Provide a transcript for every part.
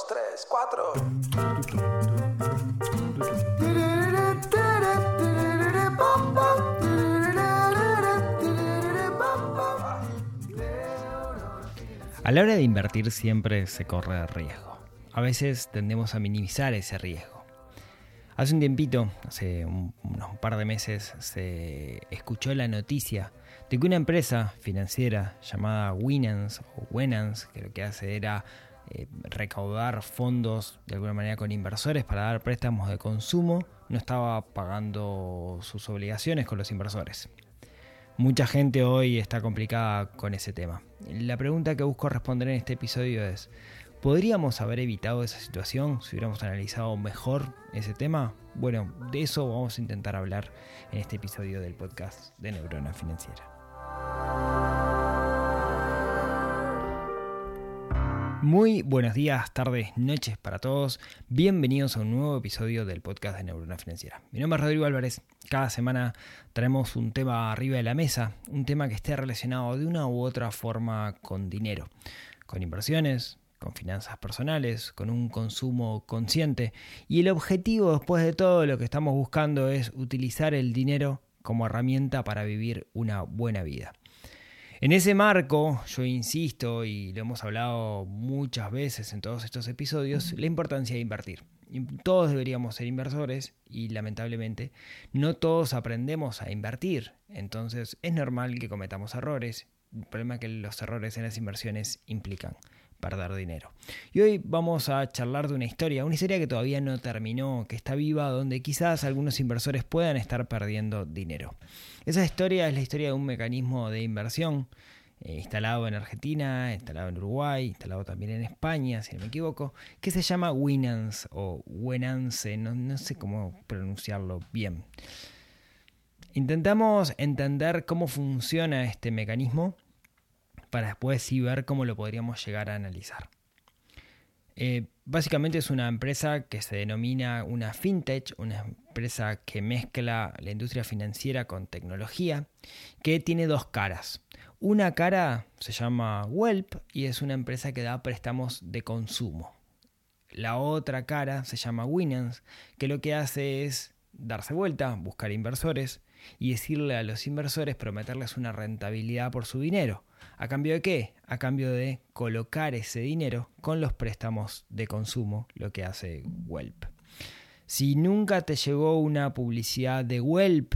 dos, tres, cuatro. A la hora de invertir siempre se corre riesgo. A veces tendemos a minimizar ese riesgo. Hace un tiempito, hace un, unos par de meses, se escuchó la noticia de que una empresa financiera llamada Winans o Winans, que lo que hace era eh, recaudar fondos de alguna manera con inversores para dar préstamos de consumo, no estaba pagando sus obligaciones con los inversores. Mucha gente hoy está complicada con ese tema. La pregunta que busco responder en este episodio es, ¿podríamos haber evitado esa situación si hubiéramos analizado mejor ese tema? Bueno, de eso vamos a intentar hablar en este episodio del podcast de Neurona Financiera. Muy buenos días, tardes, noches para todos. Bienvenidos a un nuevo episodio del podcast de Neurona Financiera. Mi nombre es Rodrigo Álvarez. Cada semana traemos un tema arriba de la mesa, un tema que esté relacionado de una u otra forma con dinero, con inversiones, con finanzas personales, con un consumo consciente. Y el objetivo después de todo lo que estamos buscando es utilizar el dinero como herramienta para vivir una buena vida. En ese marco, yo insisto, y lo hemos hablado muchas veces en todos estos episodios, la importancia de invertir. Todos deberíamos ser inversores y lamentablemente no todos aprendemos a invertir. Entonces es normal que cometamos errores. El problema que los errores en las inversiones implican perder dinero. Y hoy vamos a charlar de una historia, una historia que todavía no terminó, que está viva, donde quizás algunos inversores puedan estar perdiendo dinero. Esa historia es la historia de un mecanismo de inversión eh, instalado en Argentina, instalado en Uruguay, instalado también en España, si no me equivoco, que se llama Winance o Winance, no, no sé cómo pronunciarlo bien. Intentamos entender cómo funciona este mecanismo para después sí ver cómo lo podríamos llegar a analizar. Eh, básicamente es una empresa que se denomina una fintech, una empresa que mezcla la industria financiera con tecnología, que tiene dos caras. Una cara se llama Welp y es una empresa que da préstamos de consumo. La otra cara se llama Winans, que lo que hace es darse vuelta, buscar inversores y decirle a los inversores prometerles una rentabilidad por su dinero. ¿A cambio de qué? A cambio de colocar ese dinero con los préstamos de consumo, lo que hace Welp. Si nunca te llegó una publicidad de Welp,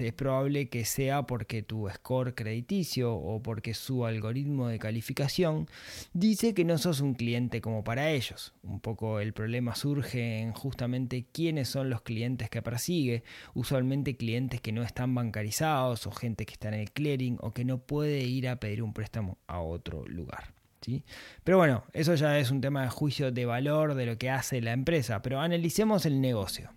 es probable que sea porque tu score crediticio o porque su algoritmo de calificación dice que no sos un cliente como para ellos. Un poco el problema surge en justamente quiénes son los clientes que persigue, usualmente clientes que no están bancarizados o gente que está en el clearing o que no puede ir a pedir un préstamo a otro lugar. ¿Sí? Pero bueno, eso ya es un tema de juicio de valor de lo que hace la empresa, pero analicemos el negocio.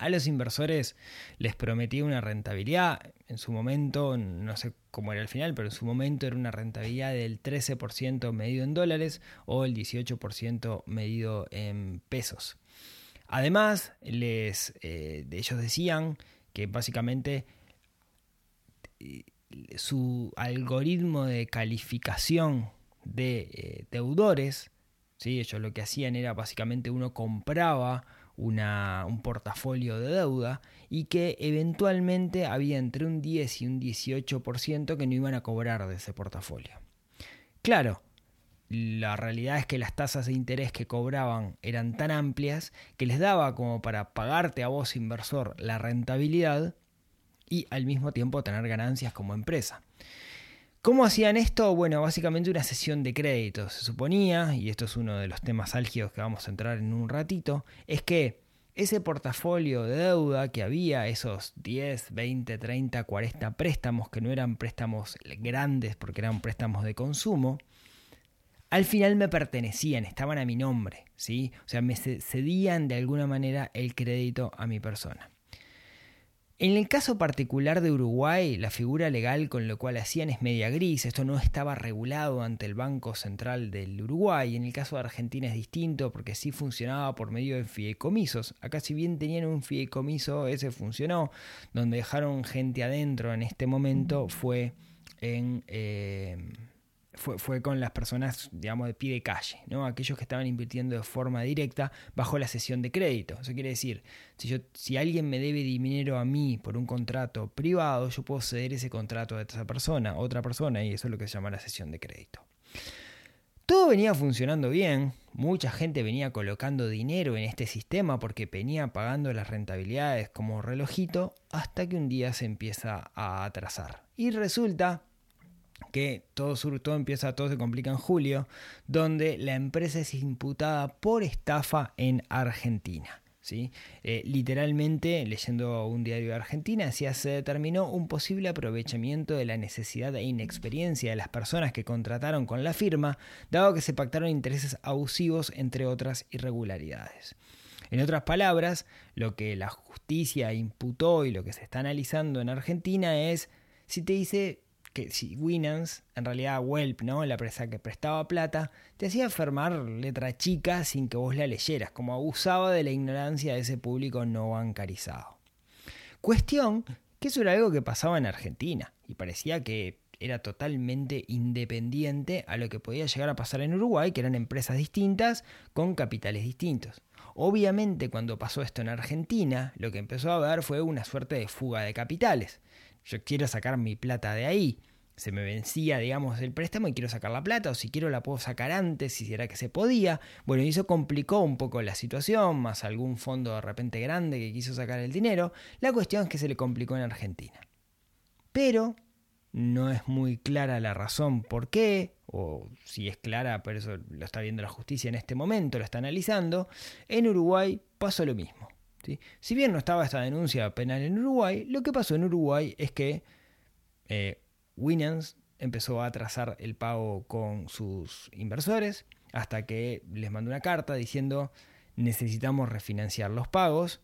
A los inversores les prometía una rentabilidad, en su momento, no sé cómo era el final, pero en su momento era una rentabilidad del 13% medido en dólares o el 18% medido en pesos. Además, les, eh, ellos decían que básicamente eh, su algoritmo de calificación de eh, deudores, ¿sí? ellos lo que hacían era básicamente uno compraba un portafolio de deuda y que eventualmente había entre un 10 y un 18% que no iban a cobrar de ese portafolio. Claro, la realidad es que las tasas de interés que cobraban eran tan amplias que les daba como para pagarte a vos inversor la rentabilidad y al mismo tiempo tener ganancias como empresa. ¿Cómo hacían esto? Bueno, básicamente una sesión de crédito. Se suponía, y esto es uno de los temas álgidos que vamos a entrar en un ratito, es que ese portafolio de deuda que había, esos 10, 20, 30, 40 préstamos, que no eran préstamos grandes porque eran préstamos de consumo, al final me pertenecían, estaban a mi nombre, ¿sí? O sea, me cedían de alguna manera el crédito a mi persona. En el caso particular de Uruguay, la figura legal con lo cual hacían es media gris, esto no estaba regulado ante el Banco Central del Uruguay, en el caso de Argentina es distinto porque sí funcionaba por medio de fideicomisos, acá si bien tenían un fideicomiso, ese funcionó, donde dejaron gente adentro en este momento fue en... Eh, fue, con las personas, digamos, de pie de calle, ¿no? Aquellos que estaban invirtiendo de forma directa bajo la sesión de crédito. Eso quiere decir, si, yo, si alguien me debe dinero a mí por un contrato privado, yo puedo ceder ese contrato a esa persona, otra persona, y eso es lo que se llama la sesión de crédito. Todo venía funcionando bien, mucha gente venía colocando dinero en este sistema porque venía pagando las rentabilidades como relojito hasta que un día se empieza a atrasar. Y resulta que todo, todo empieza, todo se complica en julio, donde la empresa es imputada por estafa en Argentina. ¿sí? Eh, literalmente, leyendo un diario de Argentina, se determinó un posible aprovechamiento de la necesidad e inexperiencia de las personas que contrataron con la firma, dado que se pactaron intereses abusivos, entre otras irregularidades. En otras palabras, lo que la justicia imputó y lo que se está analizando en Argentina es si te dice que si Winans, en realidad Welp, ¿no? la empresa que prestaba plata, te hacía firmar letra chica sin que vos la leyeras, como abusaba de la ignorancia de ese público no bancarizado. Cuestión que eso era algo que pasaba en Argentina y parecía que era totalmente independiente a lo que podía llegar a pasar en Uruguay, que eran empresas distintas con capitales distintos. Obviamente cuando pasó esto en Argentina, lo que empezó a ver fue una suerte de fuga de capitales yo quiero sacar mi plata de ahí. Se me vencía, digamos, el préstamo y quiero sacar la plata, o si quiero la puedo sacar antes, si era que se podía. Bueno, y eso complicó un poco la situación, más algún fondo de repente grande que quiso sacar el dinero. La cuestión es que se le complicó en Argentina. Pero no es muy clara la razón por qué, o si es clara, pero eso lo está viendo la justicia en este momento, lo está analizando. En Uruguay pasó lo mismo. Si bien no estaba esta denuncia penal en Uruguay, lo que pasó en Uruguay es que eh, Winans empezó a trazar el pago con sus inversores hasta que les mandó una carta diciendo necesitamos refinanciar los pagos.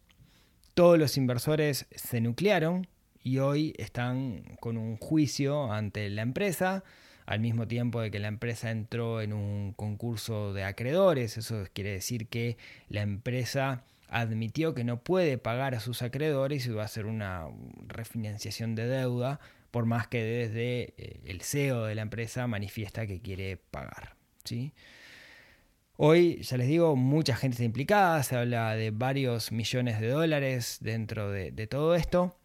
Todos los inversores se nuclearon y hoy están con un juicio ante la empresa al mismo tiempo de que la empresa entró en un concurso de acreedores. Eso quiere decir que la empresa admitió que no puede pagar a sus acreedores y va a hacer una refinanciación de deuda, por más que desde eh, el CEO de la empresa manifiesta que quiere pagar. ¿sí? Hoy, ya les digo, mucha gente está implicada, se habla de varios millones de dólares dentro de, todo esto.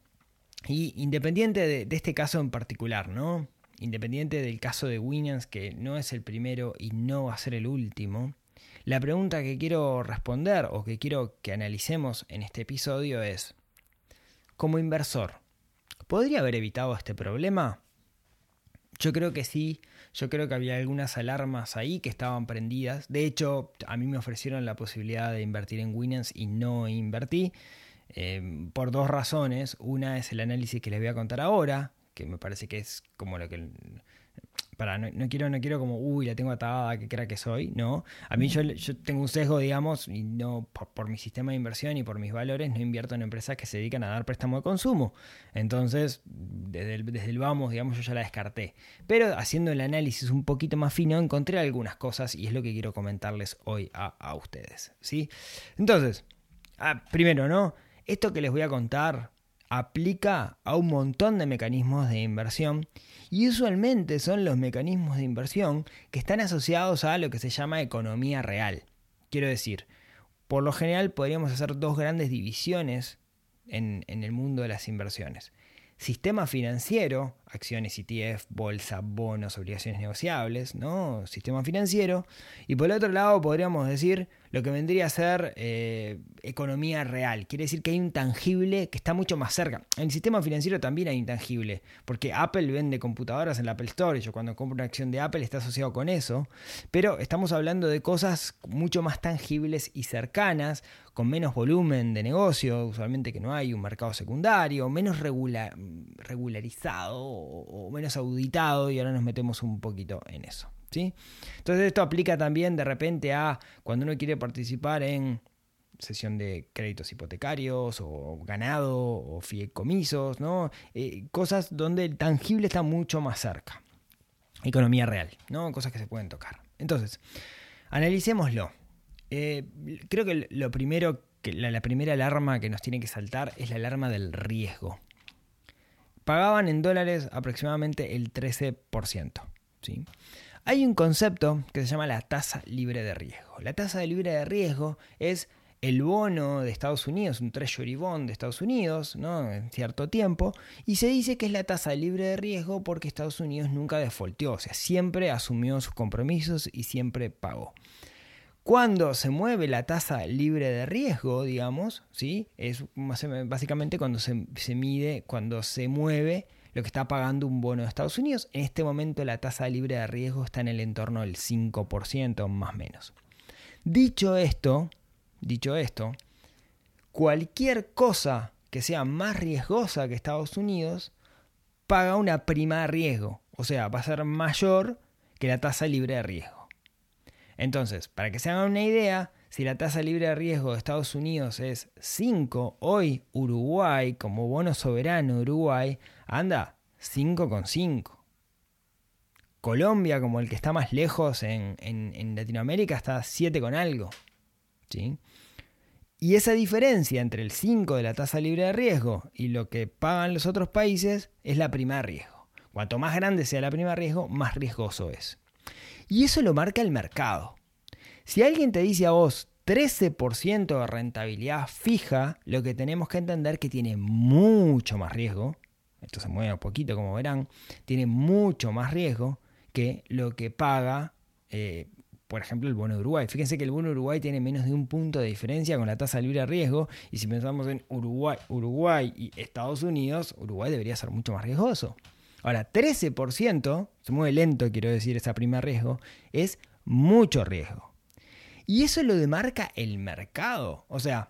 Y independiente de, de, este caso en particular, ¿no? Independiente del caso de Winans, que no es el primero y no va a ser el último, la pregunta que quiero responder o que quiero que analicemos en este episodio es, como inversor, ¿podría haber evitado este problema? Yo creo que sí, yo creo que había algunas alarmas ahí que estaban prendidas. De hecho, a mí me ofrecieron la posibilidad de invertir en Winans y no invertí. Eh, por dos razones. Una es el análisis que les voy a contar ahora, que me parece que es como lo que para, no, quiero, no quiero como, uy, la tengo atada, que crea que soy, no. A mí yo, yo tengo un sesgo, digamos, y no por, mi sistema de inversión y por mis valores, no invierto en empresas que se dedican a dar préstamo de consumo. Entonces, desde el, desde el vamos, digamos, yo ya la descarté. Pero haciendo el análisis un poquito más fino, encontré algunas cosas y es lo que quiero comentarles hoy a, a ustedes, ¿sí? Entonces, ah, primero, ¿no? Esto que les voy a contar aplica a un montón de mecanismos de inversión y usualmente son los mecanismos de inversión que están asociados a lo que se llama economía real. Quiero decir, por lo general podríamos hacer dos grandes divisiones en, el mundo de las inversiones. Sistema financiero, acciones ETF, bolsa, bonos, obligaciones negociables, ¿no? Sistema financiero. Y por el otro lado podríamos decir lo que vendría a ser eh, economía real. Quiere decir que hay un tangible que está mucho más cerca. En el sistema financiero también hay intangible, porque Apple vende computadoras en la Apple Store. Yo cuando compro una acción de Apple está asociado con eso. Pero estamos hablando de cosas mucho más tangibles y cercanas, con menos volumen de negocio, usualmente que no hay un mercado secundario, menos regularizado o menos auditado, y ahora nos metemos un poquito en eso. Entonces esto aplica también de repente a cuando uno quiere participar en sesión de créditos hipotecarios o ganado o fideicomisos, ¿no? Eh, cosas donde el tangible está mucho más cerca. Economía real, ¿no? Cosas que se pueden tocar. Entonces, analicémoslo. Eh, creo que lo primero, la, la primera alarma que nos tiene que saltar es la alarma del riesgo. Pagaban en dólares aproximadamente el 13%. ¿sí? Hay un concepto que se llama la tasa libre de riesgo. La tasa libre de riesgo es el bono de Estados Unidos, un treasury bond de Estados Unidos, ¿no? en cierto tiempo, y se dice que es la tasa libre de riesgo porque Estados Unidos nunca defaultó, o sea, siempre asumió sus compromisos y siempre pagó. Cuando se mueve la tasa libre de riesgo, digamos, ¿sí? es básicamente cuando se, se mide, cuando se mueve lo que está pagando un bono de Estados Unidos. En este momento la tasa libre de riesgo está en el entorno del 5% más o menos. Dicho esto, Dicho esto, cualquier cosa que sea más riesgosa que Estados Unidos paga una prima de riesgo, o sea, va a ser mayor que la tasa libre de riesgo. Entonces, para que se hagan una idea, si la tasa libre de riesgo de Estados Unidos es 5, hoy Uruguay, como bono soberano Uruguay, anda 5,5. Colombia, como el que está más lejos en, en Latinoamérica, está 7 con algo. ¿sí? Y esa diferencia entre el 5 de la tasa libre de riesgo y lo que pagan los otros países es la prima de riesgo. Cuanto más grande sea la prima de riesgo, más riesgoso es. Y eso lo marca el mercado. Si alguien te dice a vos 13% de rentabilidad fija, lo que tenemos que entender que tiene mucho más riesgo, esto se mueve un poquito como verán, tiene mucho más riesgo que lo que paga eh, por ejemplo, el bono de Uruguay. Fíjense que el bono de Uruguay tiene menos de un punto de diferencia con la tasa libre de riesgo. Y si pensamos en Uruguay, Uruguay y Estados Unidos, Uruguay debería ser mucho más riesgoso. Ahora, 13%, se mueve lento, quiero decir, esa prima riesgo, es mucho riesgo. Y eso lo demarca el mercado. O sea,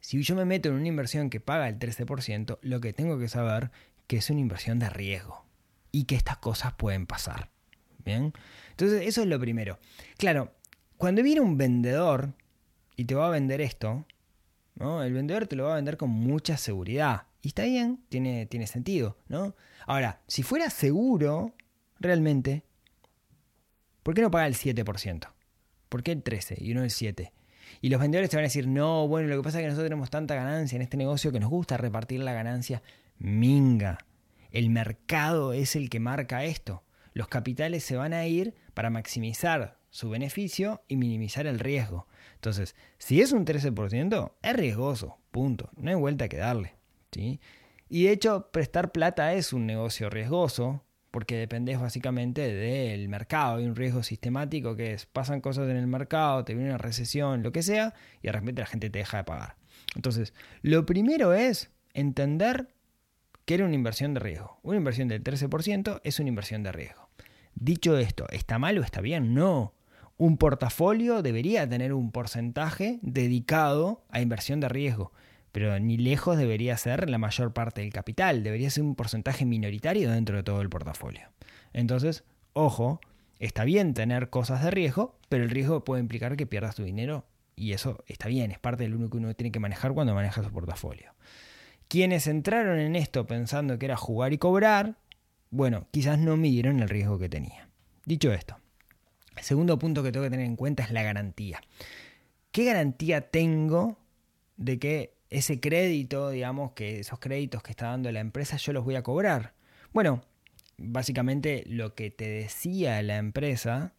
si yo me meto en una inversión que paga el 13%, lo que tengo que saber que es una inversión de riesgo y que estas cosas pueden pasar. Bien. Entonces, eso es lo primero. Claro, cuando viene un vendedor y te va a vender esto, ¿no? El vendedor te lo va a vender con mucha seguridad. Y está bien, tiene, tiene sentido, ¿no? Ahora, si fuera seguro, realmente, ¿por qué no paga el 7%? ¿Por qué el 13% y no el 7%? Y los vendedores te van a decir, no, bueno, lo que pasa es que nosotros tenemos tanta ganancia en este negocio que nos gusta repartir la ganancia. Minga. El mercado es el que marca esto los capitales se van a ir para maximizar su beneficio y minimizar el riesgo. Entonces, si es un 13%, es riesgoso, punto. No hay vuelta que darle. ¿sí? Y de hecho, prestar plata es un negocio riesgoso porque dependes básicamente del mercado. Hay un riesgo sistemático que es, pasan cosas en el mercado, te viene una recesión, lo que sea, y de repente la gente te deja de pagar. Entonces, lo primero es entender que era una inversión de riesgo. Una inversión del 13% es una inversión de riesgo. Dicho esto, ¿está mal o está bien? No. Un portafolio debería tener un porcentaje dedicado a inversión de riesgo, pero ni lejos debería ser la mayor parte del capital, debería ser un porcentaje minoritario dentro de todo el portafolio. Entonces, ojo, está bien tener cosas de riesgo, pero el riesgo puede implicar que pierdas tu dinero y eso está bien, es parte de lo que uno tiene que manejar cuando maneja su portafolio. Quienes entraron en esto pensando que era jugar y cobrar, bueno, quizás no midieron el riesgo que tenía. Dicho esto, el segundo punto que tengo que tener en cuenta es la garantía. ¿Qué garantía tengo de que ese crédito, digamos, que esos créditos que está dando la empresa, yo los voy a cobrar? Bueno, básicamente lo que te decía la empresa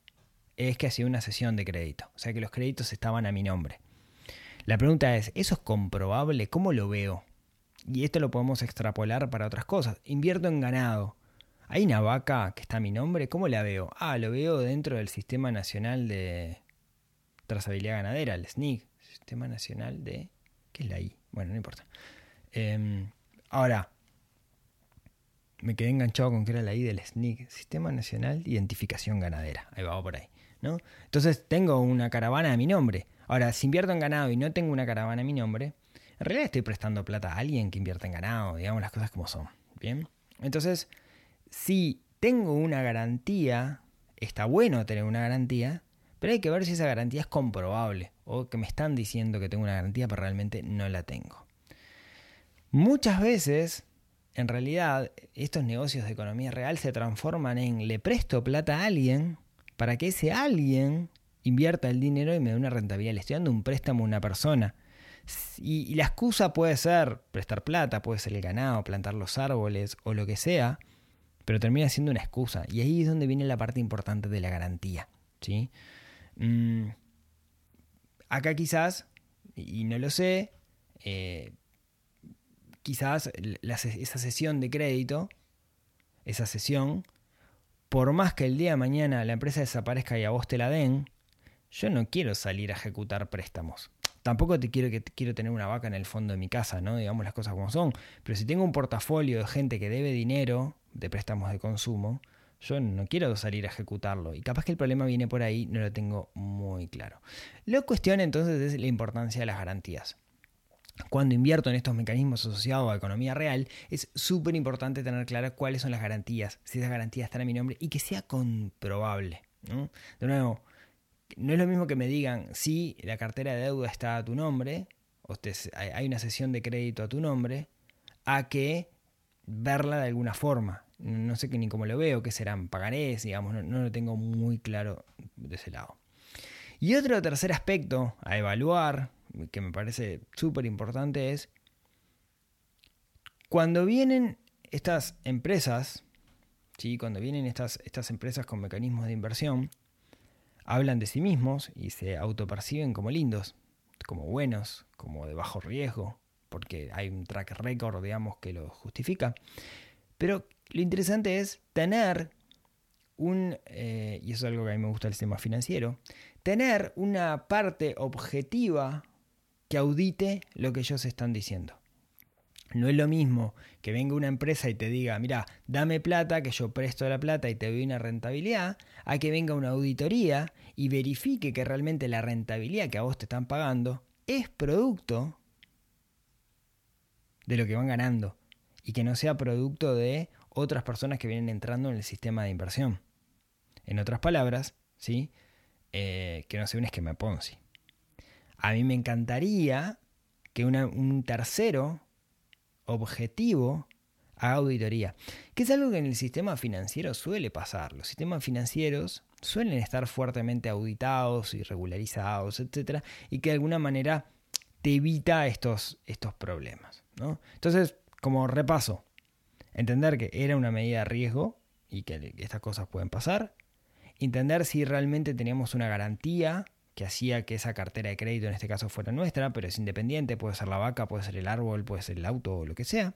es que hacía una sesión de crédito, o sea que los créditos estaban a mi nombre. La pregunta es, ¿eso es comprobable? ¿Cómo lo veo? Y esto lo podemos extrapolar para otras cosas. Invierto en ganado. ¿Hay una vaca que está a mi nombre? ¿Cómo la veo? Ah, lo veo dentro del Sistema Nacional de Trazabilidad Ganadera, el SNIC. Sistema Nacional de... ¿Qué es la I? Bueno, no importa. Em, ahora, me quedé enganchado con que era la I del SNIC, Sistema Nacional de Identificación Ganadera. Ahí va por ahí. ¿no? Entonces tengo una caravana a mi nombre. Ahora, si invierto en ganado y no tengo una caravana a mi nombre, en realidad estoy prestando plata a alguien que invierta en ganado, digamos las cosas como son. Bien. Entonces, si tengo una garantía, está bueno tener una garantía, pero hay que ver si esa garantía es comprobable o que me están diciendo que tengo una garantía pero realmente no la tengo. Muchas veces, en realidad, estos negocios de economía real se transforman en le presto plata a alguien para que ese alguien invierta el dinero y me dé una rentabilidad. Le estoy dando un préstamo a una persona. Y, la excusa puede ser prestar plata, puede ser el ganado, plantar los árboles o lo que sea pero termina siendo una excusa. Y ahí es donde viene la parte importante de la garantía. ¿sí? Mm, acá quizás, y no lo sé, eh, quizás esa sesión de crédito, esa sesión, por más que el día de mañana la empresa desaparezca y a vos te la den, yo no quiero salir a ejecutar préstamos. Tampoco te quiero que quiero tener una vaca en el fondo de mi casa, ¿no? Digamos las cosas como son. Pero si tengo un portafolio de gente que debe dinero de préstamos de consumo, yo no quiero salir a ejecutarlo. Y capaz que el problema viene por ahí, no lo tengo muy claro. La cuestión entonces es la importancia de las garantías. Cuando invierto en estos mecanismos asociados a economía real, es súper importante tener claro cuáles son las garantías, si esas garantías están a mi nombre y que sea comprobable. De nuevo, no es lo mismo que me digan si la cartera de deuda está a tu nombre, o hay una sesión de crédito a tu nombre, a que verla de alguna forma. No sé ni cómo lo veo, qué serán pagarés, digamos, no, lo tengo muy claro de ese lado. Y otro tercer aspecto a evaluar, que me parece súper importante, es cuando vienen estas empresas, ¿sí? cuando vienen estas, estas empresas con mecanismos de inversión, hablan de sí mismos y se autoperciben como lindos, como buenos, como de bajo riesgo, porque hay un track record, digamos, que lo justifica. Pero lo interesante es tener un, eh, y eso es algo que a mí me gusta del sistema financiero, tener una parte objetiva que audite lo que ellos están diciendo. No es lo mismo que venga una empresa y te diga, mira, dame plata, que yo presto la plata y te doy una rentabilidad, a que venga una auditoría y verifique que realmente la rentabilidad que a vos te están pagando es producto de lo que van ganando y que no sea producto de otras personas que vienen entrando en el sistema de inversión. En otras palabras, ¿sí? Eh, que no sea un esquema Ponzi. A mí me encantaría que un tercero objetivo a auditoría, que es algo que en el sistema financiero suele pasar. Los sistemas financieros suelen estar fuertemente auditados y regularizados, etcétera, y que de alguna manera te evita estos, estos problemas. ¿no? Entonces, como repaso, entender que era una medida de riesgo y que estas cosas pueden pasar, entender si realmente teníamos una garantía que hacía que esa cartera de crédito en este caso fuera nuestra, pero es independiente, puede ser la vaca, puede ser el árbol, puede ser el auto o lo que sea.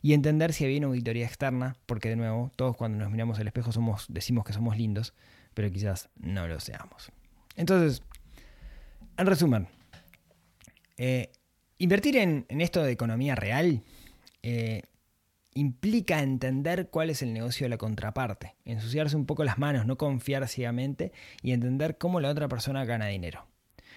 Y entender si había una auditoría externa, porque de nuevo, todos cuando nos miramos al espejo somos, decimos que somos lindos, pero quizás no lo seamos. Entonces, en resumen, eh, invertir en, esto de economía real eh, implica entender cuál es el negocio de la contraparte, ensuciarse un poco las manos, no confiar ciegamente y entender cómo la otra persona gana dinero.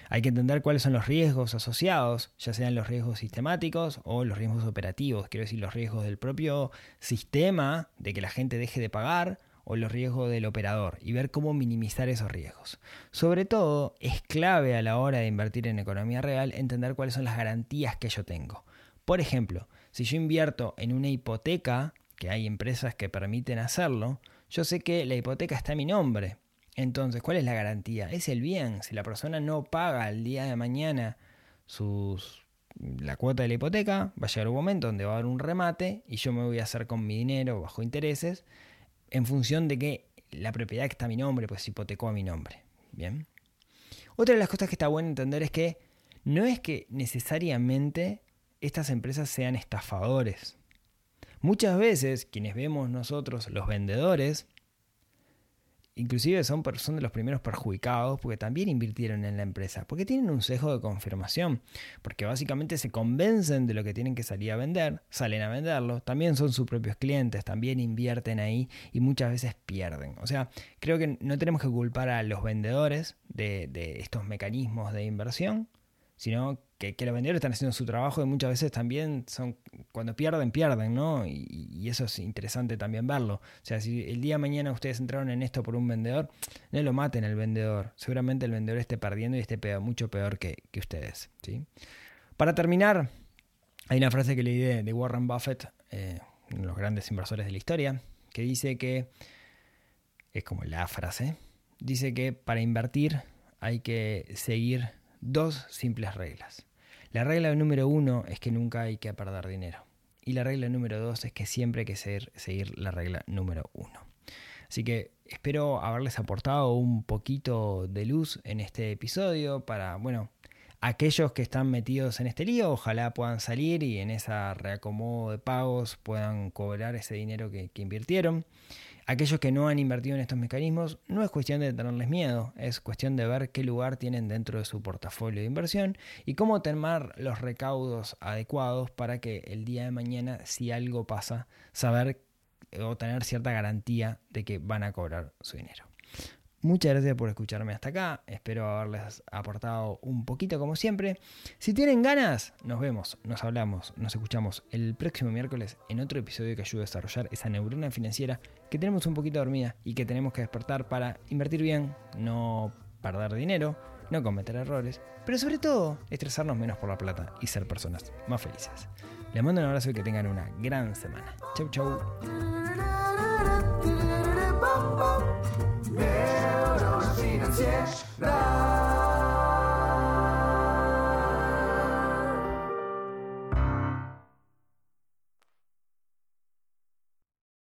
Hay que entender cuáles son los riesgos asociados, ya sean los riesgos sistemáticos o los riesgos operativos, quiero decir los riesgos del propio sistema de que la gente deje de pagar o los riesgos del operador y ver cómo minimizar esos riesgos. Sobre todo, es clave a la hora de invertir en economía real entender cuáles son las garantías que yo tengo. Por ejemplo, si yo invierto en una hipoteca, que hay empresas que permiten hacerlo, yo sé que la hipoteca está a mi nombre. Entonces, ¿cuál es la garantía? Es el bien. Si la persona no paga el día de mañana sus, la cuota de la hipoteca, va a llegar un momento donde va a haber un remate y yo me voy a hacer con mi dinero bajo intereses en función de que la propiedad que está a mi nombre, pues hipotecó a mi nombre. Bien. Otra de las cosas que está bueno entender es que no es que necesariamente estas empresas sean estafadores. Muchas veces quienes vemos nosotros, los vendedores, inclusive son, son de los primeros perjudicados porque también invirtieron en la empresa, porque tienen un sesgo de confirmación, porque básicamente se convencen de lo que tienen que salir a vender, salen a venderlo, también son sus propios clientes, también invierten ahí y muchas veces pierden. O sea, creo que no tenemos que culpar a los vendedores de, de estos mecanismos de inversión, sino que, los vendedores están haciendo su trabajo y muchas veces también son, cuando pierden, pierden, ¿no? Y, eso es interesante también verlo. O sea, si el día de mañana ustedes entraron en esto por un vendedor, no lo maten al vendedor. Seguramente el vendedor esté perdiendo y esté mucho peor que, ustedes, ¿sí? Para terminar, hay una frase que leí de, Warren Buffett, eh, uno de los grandes inversores de la historia, que dice que, es como la frase, dice que para invertir hay que seguir dos simples reglas. La regla número uno es que nunca hay que perder dinero. Y la regla número dos es que siempre hay que seguir, la regla número uno. Así que espero haberles aportado un poquito de luz en este episodio para, bueno, aquellos que están metidos en este lío, ojalá puedan salir y en esa reacomodo de pagos puedan cobrar ese dinero que invirtieron. Aquellos que no han invertido en estos mecanismos, no es cuestión de tenerles miedo, es cuestión de ver qué lugar tienen dentro de su portafolio de inversión y cómo tomar los recaudos adecuados para que el día de mañana, si algo pasa, saber o tener cierta garantía de que van a cobrar su dinero. Muchas gracias por escucharme hasta acá. Espero haberles aportado un poquito como siempre. Si tienen ganas, nos vemos, nos hablamos, nos escuchamos el próximo miércoles en otro episodio que ayude a desarrollar esa neurona financiera que tenemos un poquito dormida y que tenemos que despertar para invertir bien, no perder dinero, no cometer errores, pero sobre todo estresarnos menos por la plata y ser personas más felices. Les mando un abrazo y que tengan una gran semana. Chau chau. Financiera.